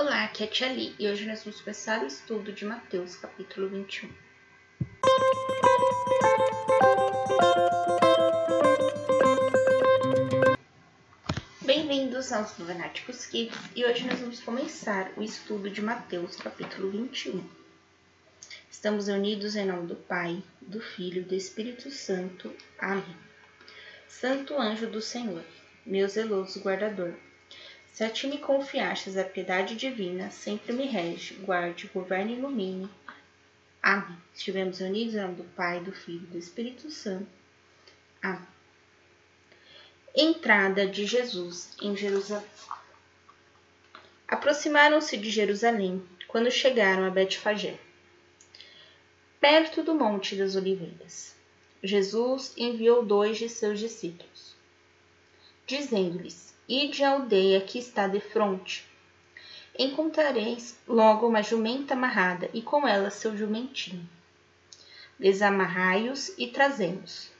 Olá, aqui é a Tia Li, e hoje nós vamos começar o estudo de Mateus, capítulo 21. Bem-vindos aos Lunáticos Kids, e hoje nós vamos começar o estudo de Mateus, capítulo 21. Estamos unidos em nome do Pai, do Filho e do Espírito Santo. Amém. Santo anjo do Senhor, meu zeloso guardador, se a ti me confiastes a piedade divina, sempre me rege, guarde, governe e ilumine. Amém. Estivemos unidos em nome do Pai, do Filho e do Espírito Santo. Amém. Entrada de Jesus em Jerusalém. Aproximaram-se de Jerusalém quando chegaram a Betfagé, perto do Monte das Oliveiras. Jesus enviou dois de seus discípulos, dizendo-lhes: Ide à aldeia que está de fronte. Encontrareis logo uma jumenta amarrada e com ela seu jumentinho. Desamarrai-os e trazemos.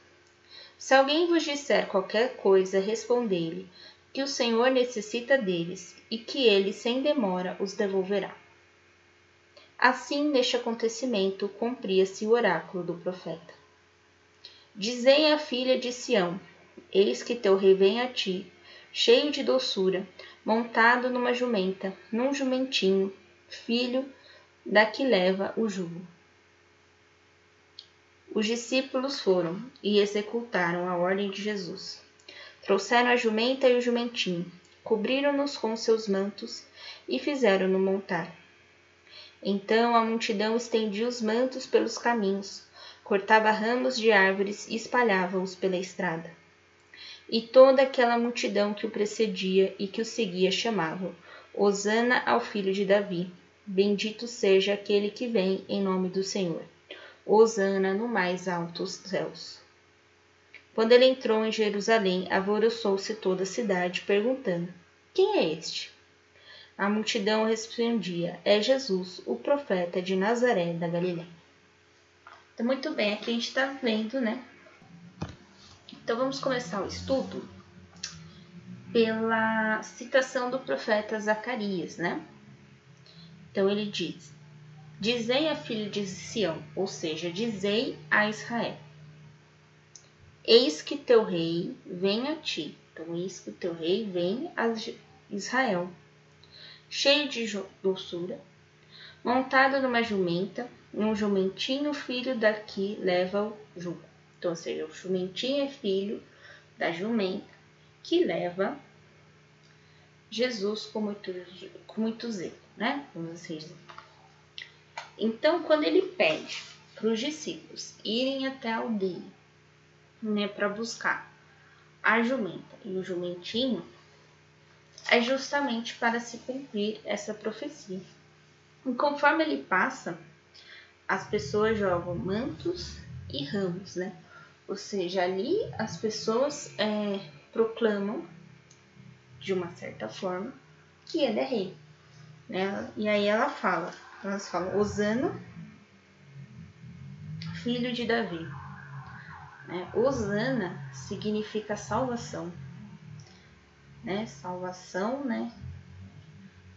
Se alguém vos disser qualquer coisa, respondei-lhe que o Senhor necessita deles e que ele, sem demora, os devolverá. Assim, neste acontecimento, cumpria-se o oráculo do profeta. Dizei à filha de Sião: Eis que teu rei vem a ti, cheio de doçura, montado numa jumenta, num jumentinho, filho da que leva o jugo. Os discípulos foram e executaram a ordem de Jesus. Trouxeram a jumenta e o jumentinho, cobriram-nos com seus mantos e fizeram-no montar. Então a multidão estendia os mantos pelos caminhos, cortava ramos de árvores e espalhava-os pela estrada e toda aquela multidão que o precedia e que o seguia chamavam: Hosana ao filho de Davi. Bendito seja aquele que vem em nome do Senhor. Hosana no mais altos céus. Quando ele entrou em Jerusalém, alvoroçou-se toda a cidade, perguntando: Quem é este? A multidão respondia: É Jesus, o profeta de Nazaré da Galiléia. Então, muito bem, aqui a gente está vendo, né? Então vamos começar o estudo pela citação do profeta Zacarias, né? Então ele diz: Dizei a filha de Sião, ou seja, dizei a Israel: Eis que teu rei vem a ti. Então, eis que teu rei vem a Israel, cheio de doçura, montado numa jumenta, um jumentinho filho daqui leva o jugo. Então, ou seja, o jumentinho é filho da jumenta que leva Jesus com muito, com muito zelo, né? Vamos assim dizer. Então, quando ele pede para os discípulos irem até a aldeia, né, para buscar a jumenta e o jumentinho, é justamente para se cumprir essa profecia. E conforme ele passa, as pessoas jogam mantos e ramos, né? Ou seja, ali as pessoas é, proclamam, de uma certa forma, que ele é rei. Né? E aí ela fala, elas falam, Osana, filho de Davi. Né? Osana significa salvação. Né? Salvação, né?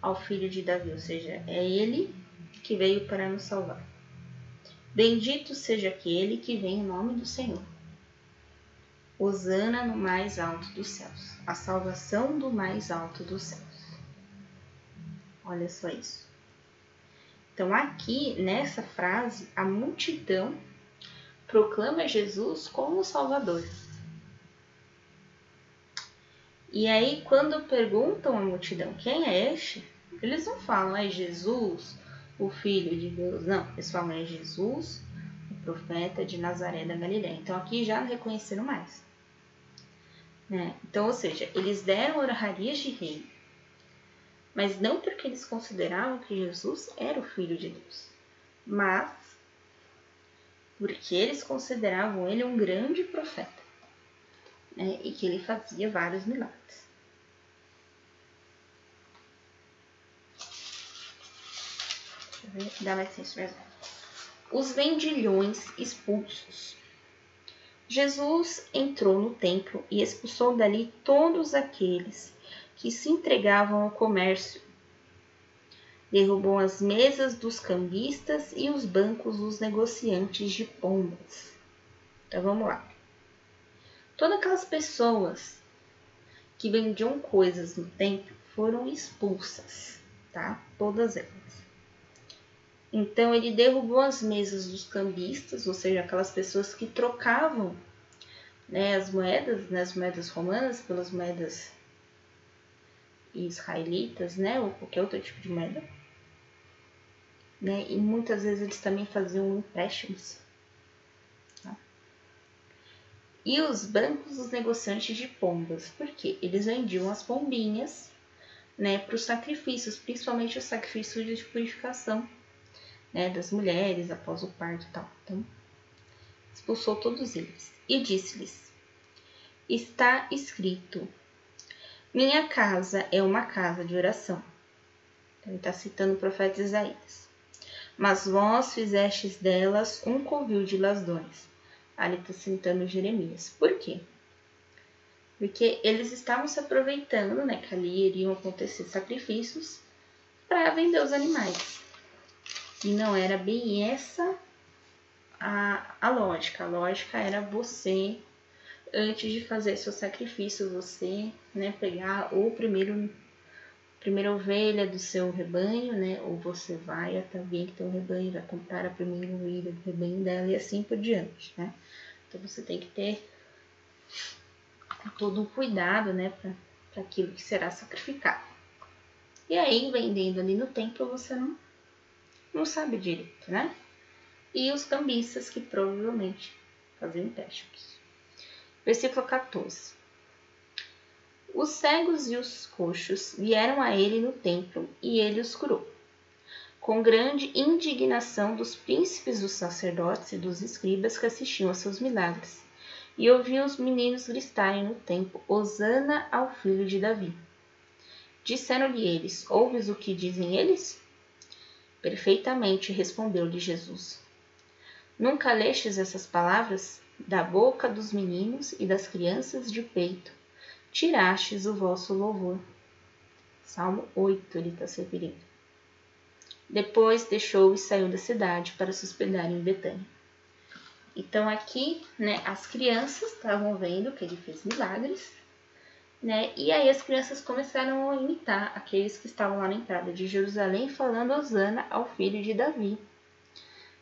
Ao filho de Davi, ou seja, é ele que veio para nos salvar. Bendito seja aquele que vem em nome do Senhor. Hosana no mais alto dos céus, a salvação do mais alto dos céus. Olha só isso. Então, aqui nessa frase, a multidão proclama Jesus como Salvador. E aí, quando perguntam à multidão quem é este, eles não falam é Jesus, o Filho de Deus. Não, eles falam é Jesus, o profeta de Nazaré da Galiléia. Então, aqui já reconheceram mais. Né? Então, ou seja, eles deram honrarias de rei, mas não porque eles consideravam que Jesus era o Filho de Deus, mas porque eles consideravam ele um grande profeta né? e que ele fazia vários milagres. Dá licença mesmo. Os vendilhões expulsos. Jesus entrou no templo e expulsou dali todos aqueles que se entregavam ao comércio, derrubou as mesas dos cambistas e os bancos dos negociantes de pombas. Então vamos lá. Todas aquelas pessoas que vendiam coisas no templo foram expulsas, tá? Todas elas. Então ele derrubou as mesas dos cambistas, ou seja, aquelas pessoas que trocavam né, as moedas, né, as moedas romanas pelas moedas israelitas, né, ou qualquer outro tipo de moeda. Né, e muitas vezes eles também faziam empréstimos. Tá? E os bancos dos negociantes de pombas, porque eles vendiam as pombinhas né, para os sacrifícios, principalmente os sacrifícios de purificação né, das mulheres após o parto e tal. Então, expulsou todos eles e disse-lhes: Está escrito: Minha casa é uma casa de oração. Então, ele está citando o profeta Isaías. Mas vós fizestes delas um covil de lasdões. Ali está citando Jeremias. Por quê? Porque eles estavam se aproveitando, né, que ali iriam acontecer sacrifícios para vender os animais. E não era bem essa a, a lógica. A lógica era você, antes de fazer seu sacrifício, você né, pegar o primeiro primeira ovelha do seu rebanho, né? Ou você vai até alguém que tem um rebanho, vai comprar a primeira ovelha do rebanho dela e assim por diante, né? Então você tem que ter todo um cuidado, né, para aquilo que será sacrificado. E aí, vendendo ali no templo, você não não sabe direito, né? E os cambistas que provavelmente faziam empréstimos. Versículo 14. Os cegos e os coxos vieram a ele no templo e ele os curou. Com grande indignação dos príncipes dos sacerdotes e dos escribas que assistiam a seus milagres, e ouviam os meninos gritarem no templo: Hosana ao filho de Davi. Disseram-lhe eles: Ouves o que dizem eles? Perfeitamente, respondeu-lhe Jesus. Nunca lestes essas palavras? Da boca dos meninos e das crianças de peito, tirastes o vosso louvor. Salmo 8, ele está se referindo. Depois deixou e saiu da cidade para se hospedar em Betânia. Então aqui, né, as crianças estavam vendo que ele fez milagres né? E aí as crianças começaram a imitar aqueles que estavam lá na entrada de Jerusalém, falando Osana ao filho de Davi.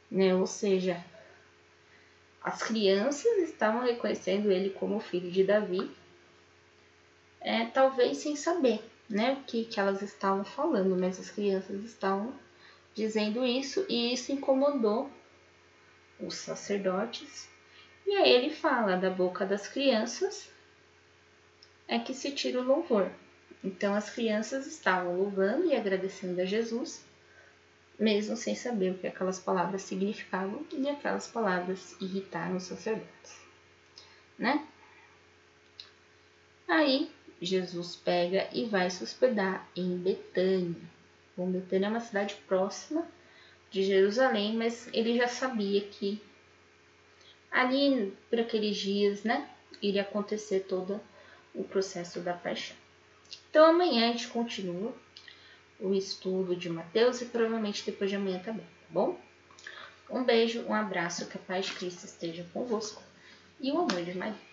Né? Ou seja, as crianças estavam reconhecendo ele como filho de Davi, é, talvez sem saber né, o que, que elas estavam falando, mas as crianças estavam dizendo isso e isso incomodou os sacerdotes. E aí ele fala da boca das crianças é que se tira o louvor. Então as crianças estavam louvando e agradecendo a Jesus, mesmo sem saber o que aquelas palavras significavam, e aquelas palavras irritaram os sacerdotes, né? Aí Jesus pega e vai se hospedar em Betânia. Bom, Betânia é uma cidade próxima de Jerusalém, mas ele já sabia que ali por aqueles dias, né, iria acontecer toda o processo da paixão. Então amanhã a gente continua o estudo de Mateus e provavelmente depois de amanhã também, tá bom? Um beijo, um abraço, que a paz de Cristo esteja convosco e o amor de Maria.